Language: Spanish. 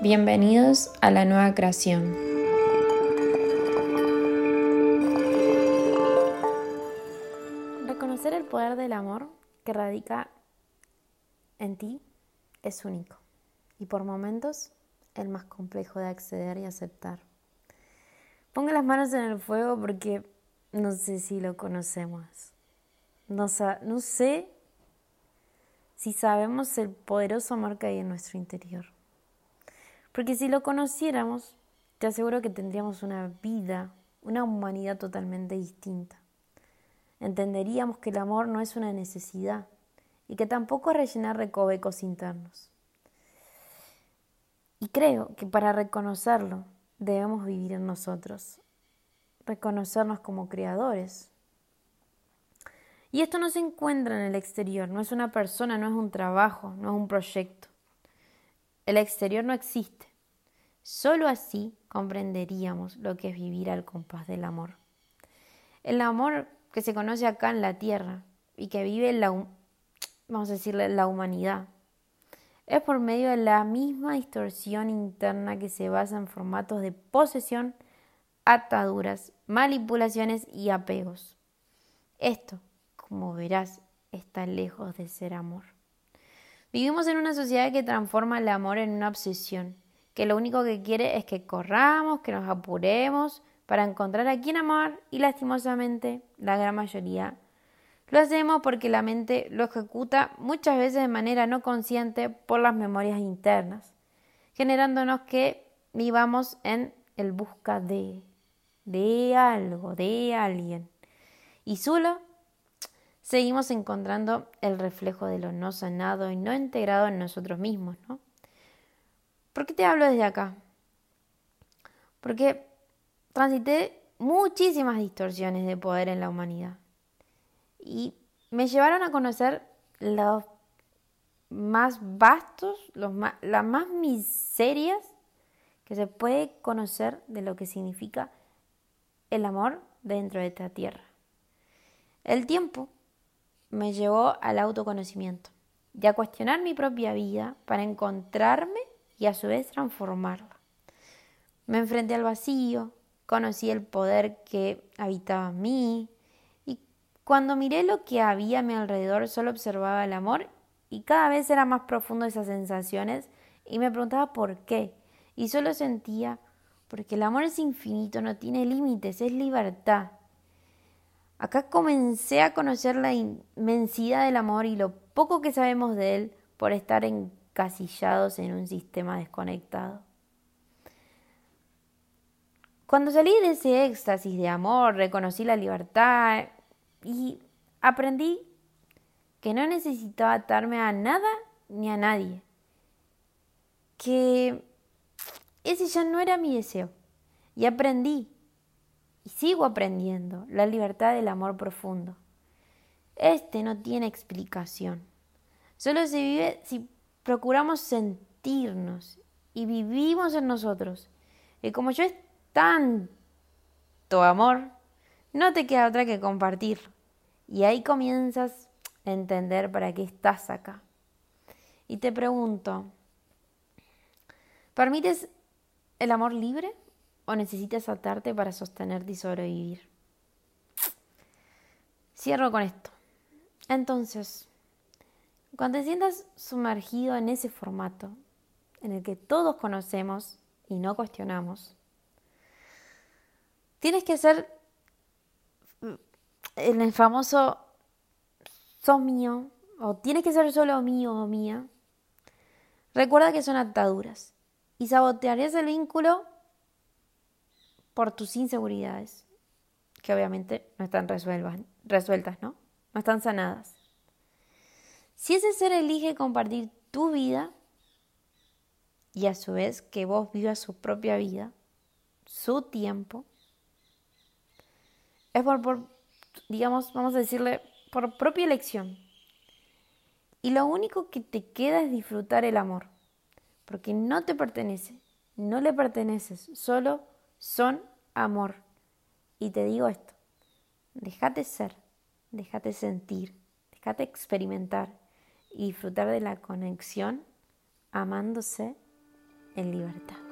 Bienvenidos a la nueva creación. Reconocer el poder del amor que radica en ti es único y por momentos el más complejo de acceder y aceptar. Ponga las manos en el fuego porque no sé si lo conocemos. No, no sé si sabemos el poderoso amor que hay en nuestro interior. Porque si lo conociéramos, te aseguro que tendríamos una vida, una humanidad totalmente distinta. Entenderíamos que el amor no es una necesidad y que tampoco es rellenar recovecos internos. Y creo que para reconocerlo debemos vivir en nosotros, reconocernos como creadores. Y esto no se encuentra en el exterior, no es una persona, no es un trabajo, no es un proyecto. El exterior no existe. Solo así comprenderíamos lo que es vivir al compás del amor. El amor que se conoce acá en la tierra y que vive la, vamos a la humanidad. Es por medio de la misma distorsión interna que se basa en formatos de posesión, ataduras, manipulaciones y apegos. Esto, como verás, está lejos de ser amor. Vivimos en una sociedad que transforma el amor en una obsesión que lo único que quiere es que corramos, que nos apuremos para encontrar a quien amar y lastimosamente la gran mayoría lo hacemos porque la mente lo ejecuta muchas veces de manera no consciente por las memorias internas, generándonos que vivamos en el busca de, de algo, de alguien. Y solo seguimos encontrando el reflejo de lo no sanado y no integrado en nosotros mismos, ¿no? ¿Por qué te hablo desde acá? Porque transité muchísimas distorsiones de poder en la humanidad y me llevaron a conocer los más vastos, los las más miserias que se puede conocer de lo que significa el amor dentro de esta tierra. El tiempo me llevó al autoconocimiento y a cuestionar mi propia vida para encontrarme y a su vez transformarla. Me enfrenté al vacío, conocí el poder que habitaba en mí y cuando miré lo que había a mi alrededor solo observaba el amor y cada vez era más profundo esas sensaciones y me preguntaba por qué y solo sentía porque el amor es infinito, no tiene límites, es libertad. Acá comencé a conocer la inmensidad del amor y lo poco que sabemos de él por estar en casillados en un sistema desconectado. Cuando salí de ese éxtasis de amor, reconocí la libertad y aprendí que no necesitaba atarme a nada ni a nadie, que ese ya no era mi deseo. Y aprendí, y sigo aprendiendo, la libertad del amor profundo. Este no tiene explicación. Solo se vive si procuramos sentirnos y vivimos en nosotros. Y como yo es tanto amor, no te queda otra que compartirlo. Y ahí comienzas a entender para qué estás acá. Y te pregunto, ¿permites el amor libre o necesitas atarte para sostenerte y sobrevivir? Cierro con esto. Entonces, cuando te sientas sumergido en ese formato, en el que todos conocemos y no cuestionamos, tienes que hacer en el famoso sos mío, o tienes que ser solo mío o mía. Recuerda que son ataduras y sabotearías el vínculo por tus inseguridades, que obviamente no están resueltas, ¿no? No están sanadas. Si ese ser elige compartir tu vida y a su vez que vos vivas su propia vida, su tiempo, es por, por, digamos, vamos a decirle, por propia elección. Y lo único que te queda es disfrutar el amor, porque no te pertenece, no le perteneces, solo son amor. Y te digo esto, déjate ser, déjate sentir, déjate experimentar y disfrutar de la conexión amándose en libertad.